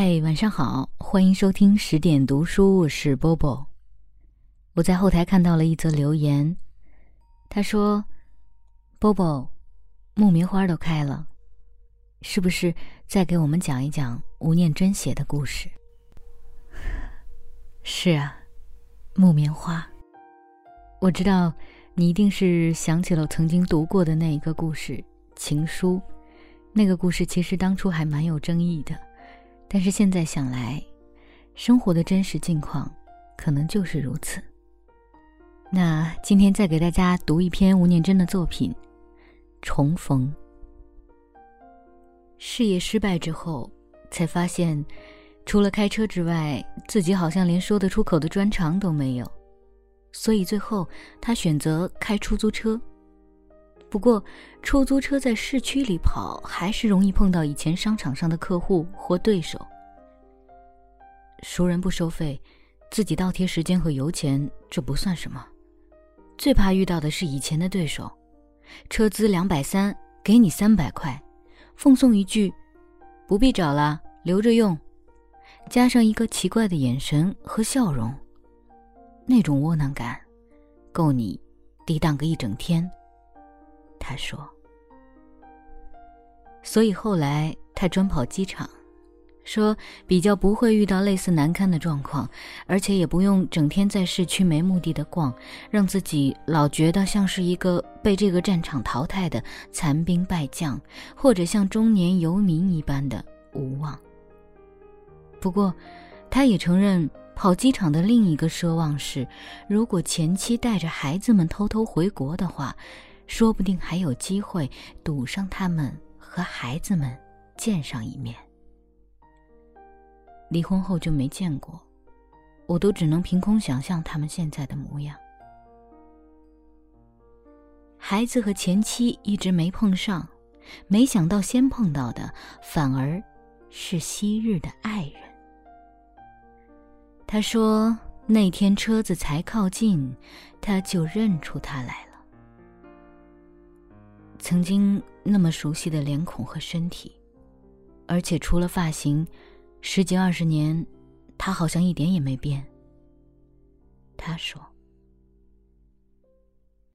嘿，晚上好，欢迎收听十点读书，我是波波。我在后台看到了一则留言，他说：“波波，木棉花都开了，是不是再给我们讲一讲吴念真写的故事？” 是啊，木棉花。我知道你一定是想起了曾经读过的那一个故事《情书》，那个故事其实当初还蛮有争议的。但是现在想来，生活的真实境况可能就是如此。那今天再给大家读一篇吴念真的作品《重逢》。事业失败之后，才发现，除了开车之外，自己好像连说得出口的专长都没有，所以最后他选择开出租车。不过，出租车在市区里跑，还是容易碰到以前商场上的客户或对手。熟人不收费，自己倒贴时间和油钱，这不算什么。最怕遇到的是以前的对手，车资两百三，给你三百块，奉送一句“不必找了，留着用”，加上一个奇怪的眼神和笑容，那种窝囊感，够你抵挡个一整天。他说：“所以后来他专跑机场，说比较不会遇到类似难堪的状况，而且也不用整天在市区没目的的逛，让自己老觉得像是一个被这个战场淘汰的残兵败将，或者像中年游民一般的无望。不过，他也承认跑机场的另一个奢望是，如果前妻带着孩子们偷偷回国的话。”说不定还有机会堵上他们和孩子们见上一面。离婚后就没见过，我都只能凭空想象他们现在的模样。孩子和前妻一直没碰上，没想到先碰到的反而是昔日的爱人。他说那天车子才靠近，他就认出他来了。曾经那么熟悉的脸孔和身体，而且除了发型，十几二十年，他好像一点也没变。他说：“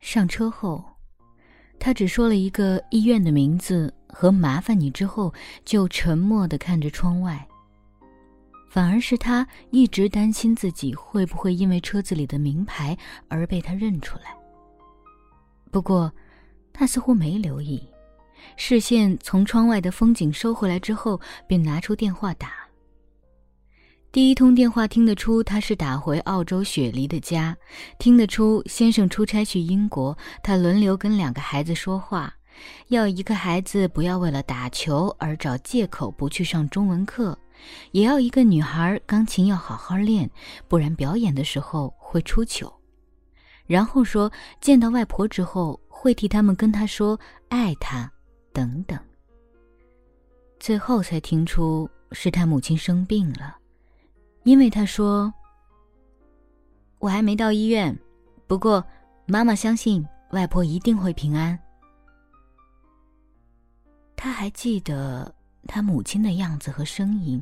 上车后，他只说了一个医院的名字和麻烦你之后，就沉默的看着窗外。反而是他一直担心自己会不会因为车子里的名牌而被他认出来。不过。”他似乎没留意，视线从窗外的风景收回来之后，便拿出电话打。第一通电话听得出他是打回澳洲雪梨的家，听得出先生出差去英国，他轮流跟两个孩子说话，要一个孩子不要为了打球而找借口不去上中文课，也要一个女孩钢琴要好好练，不然表演的时候会出糗。然后说见到外婆之后。会替他们跟他说爱他，等等。最后才听出是他母亲生病了，因为他说：“我还没到医院，不过妈妈相信外婆一定会平安。”他还记得他母亲的样子和声音，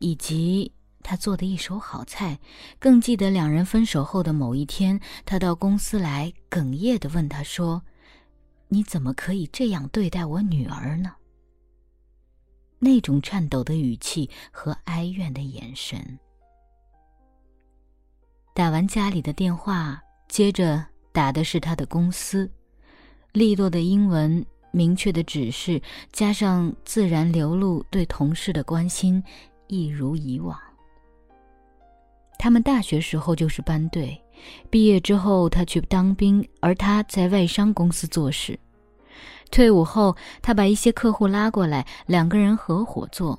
以及他做的一手好菜，更记得两人分手后的某一天，他到公司来，哽咽的问他说。你怎么可以这样对待我女儿呢？那种颤抖的语气和哀怨的眼神。打完家里的电话，接着打的是他的公司，利落的英文、明确的指示，加上自然流露对同事的关心，一如以往。他们大学时候就是班队。毕业之后，他去当兵，而他在外商公司做事。退伍后，他把一些客户拉过来，两个人合伙做。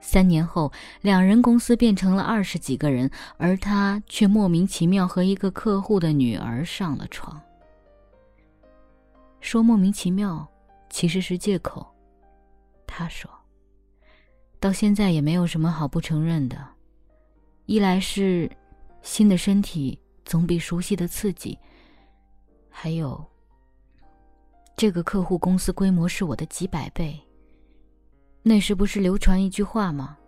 三年后，两人公司变成了二十几个人，而他却莫名其妙和一个客户的女儿上了床。说莫名其妙，其实是借口。他说，到现在也没有什么好不承认的。一来是。新的身体总比熟悉的刺激。还有，这个客户公司规模是我的几百倍。那时不是流传一句话吗？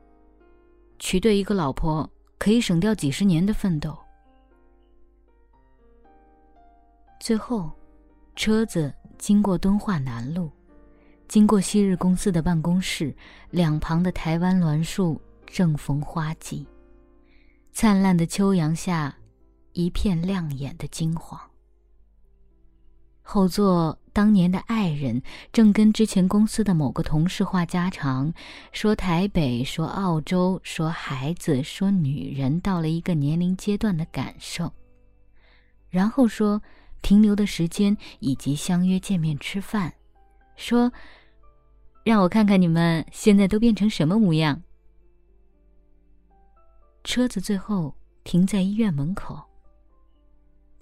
娶对一个老婆可以省掉几十年的奋斗。最后，车子经过敦化南路，经过昔日公司的办公室，两旁的台湾栾树正逢花季，灿烂的秋阳下，一片亮眼的金黄。后座当年的爱人正跟之前公司的某个同事话家常，说台北，说澳洲，说孩子，说女人到了一个年龄阶段的感受，然后说停留的时间以及相约见面吃饭，说让我看看你们现在都变成什么模样。车子最后停在医院门口。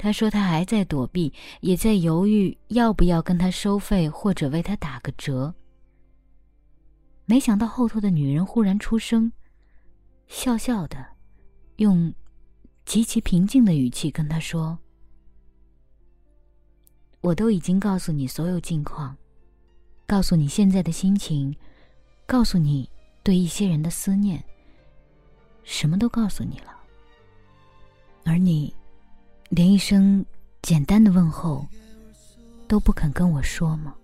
他说：“他还在躲避，也在犹豫要不要跟他收费，或者为他打个折。没想到后头的女人忽然出声，笑笑的，用极其平静的语气跟他说：‘我都已经告诉你所有近况，告诉你现在的心情，告诉你对一些人的思念，什么都告诉你了，而你。’”连一声简单的问候都不肯跟我说吗？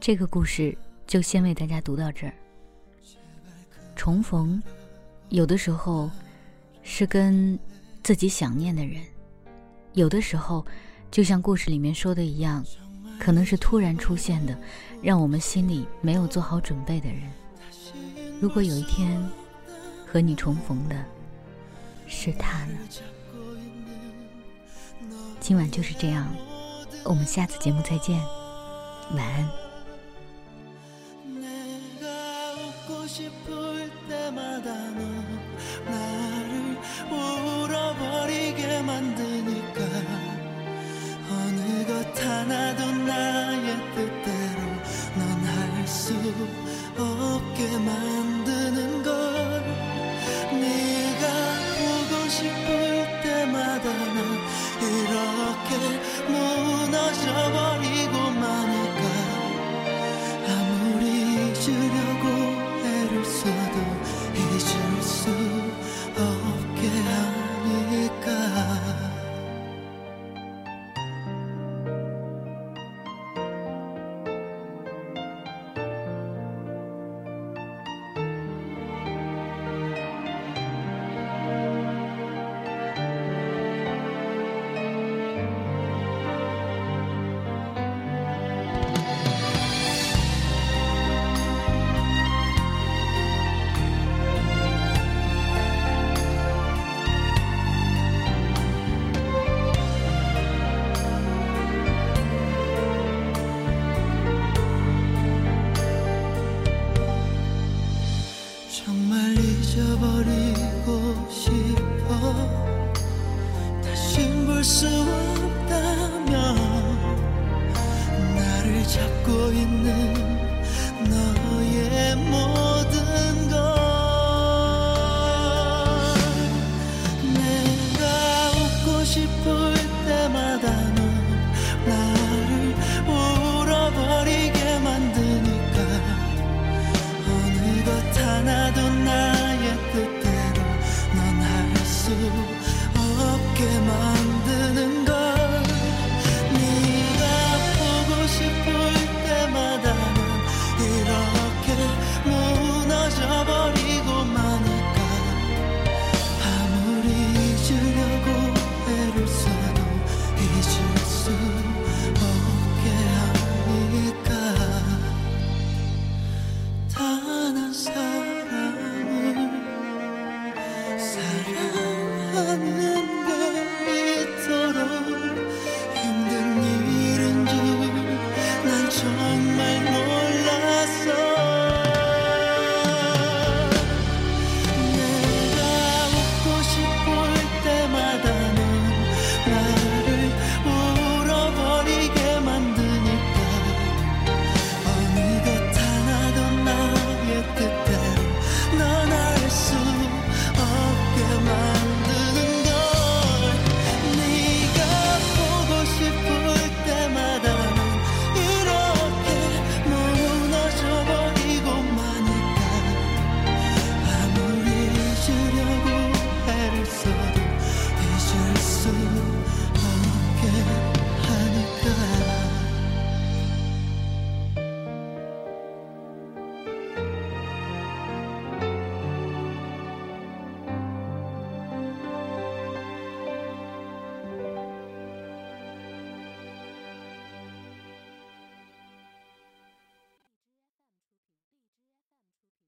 这个故事就先为大家读到这儿。重逢，有的时候是跟自己想念的人，有的时候就像故事里面说的一样，可能是突然出现的，让我们心里没有做好准备的人。如果有一天和你重逢的，是他呢。今晚就是这样，我们下次节目再见，晚安。so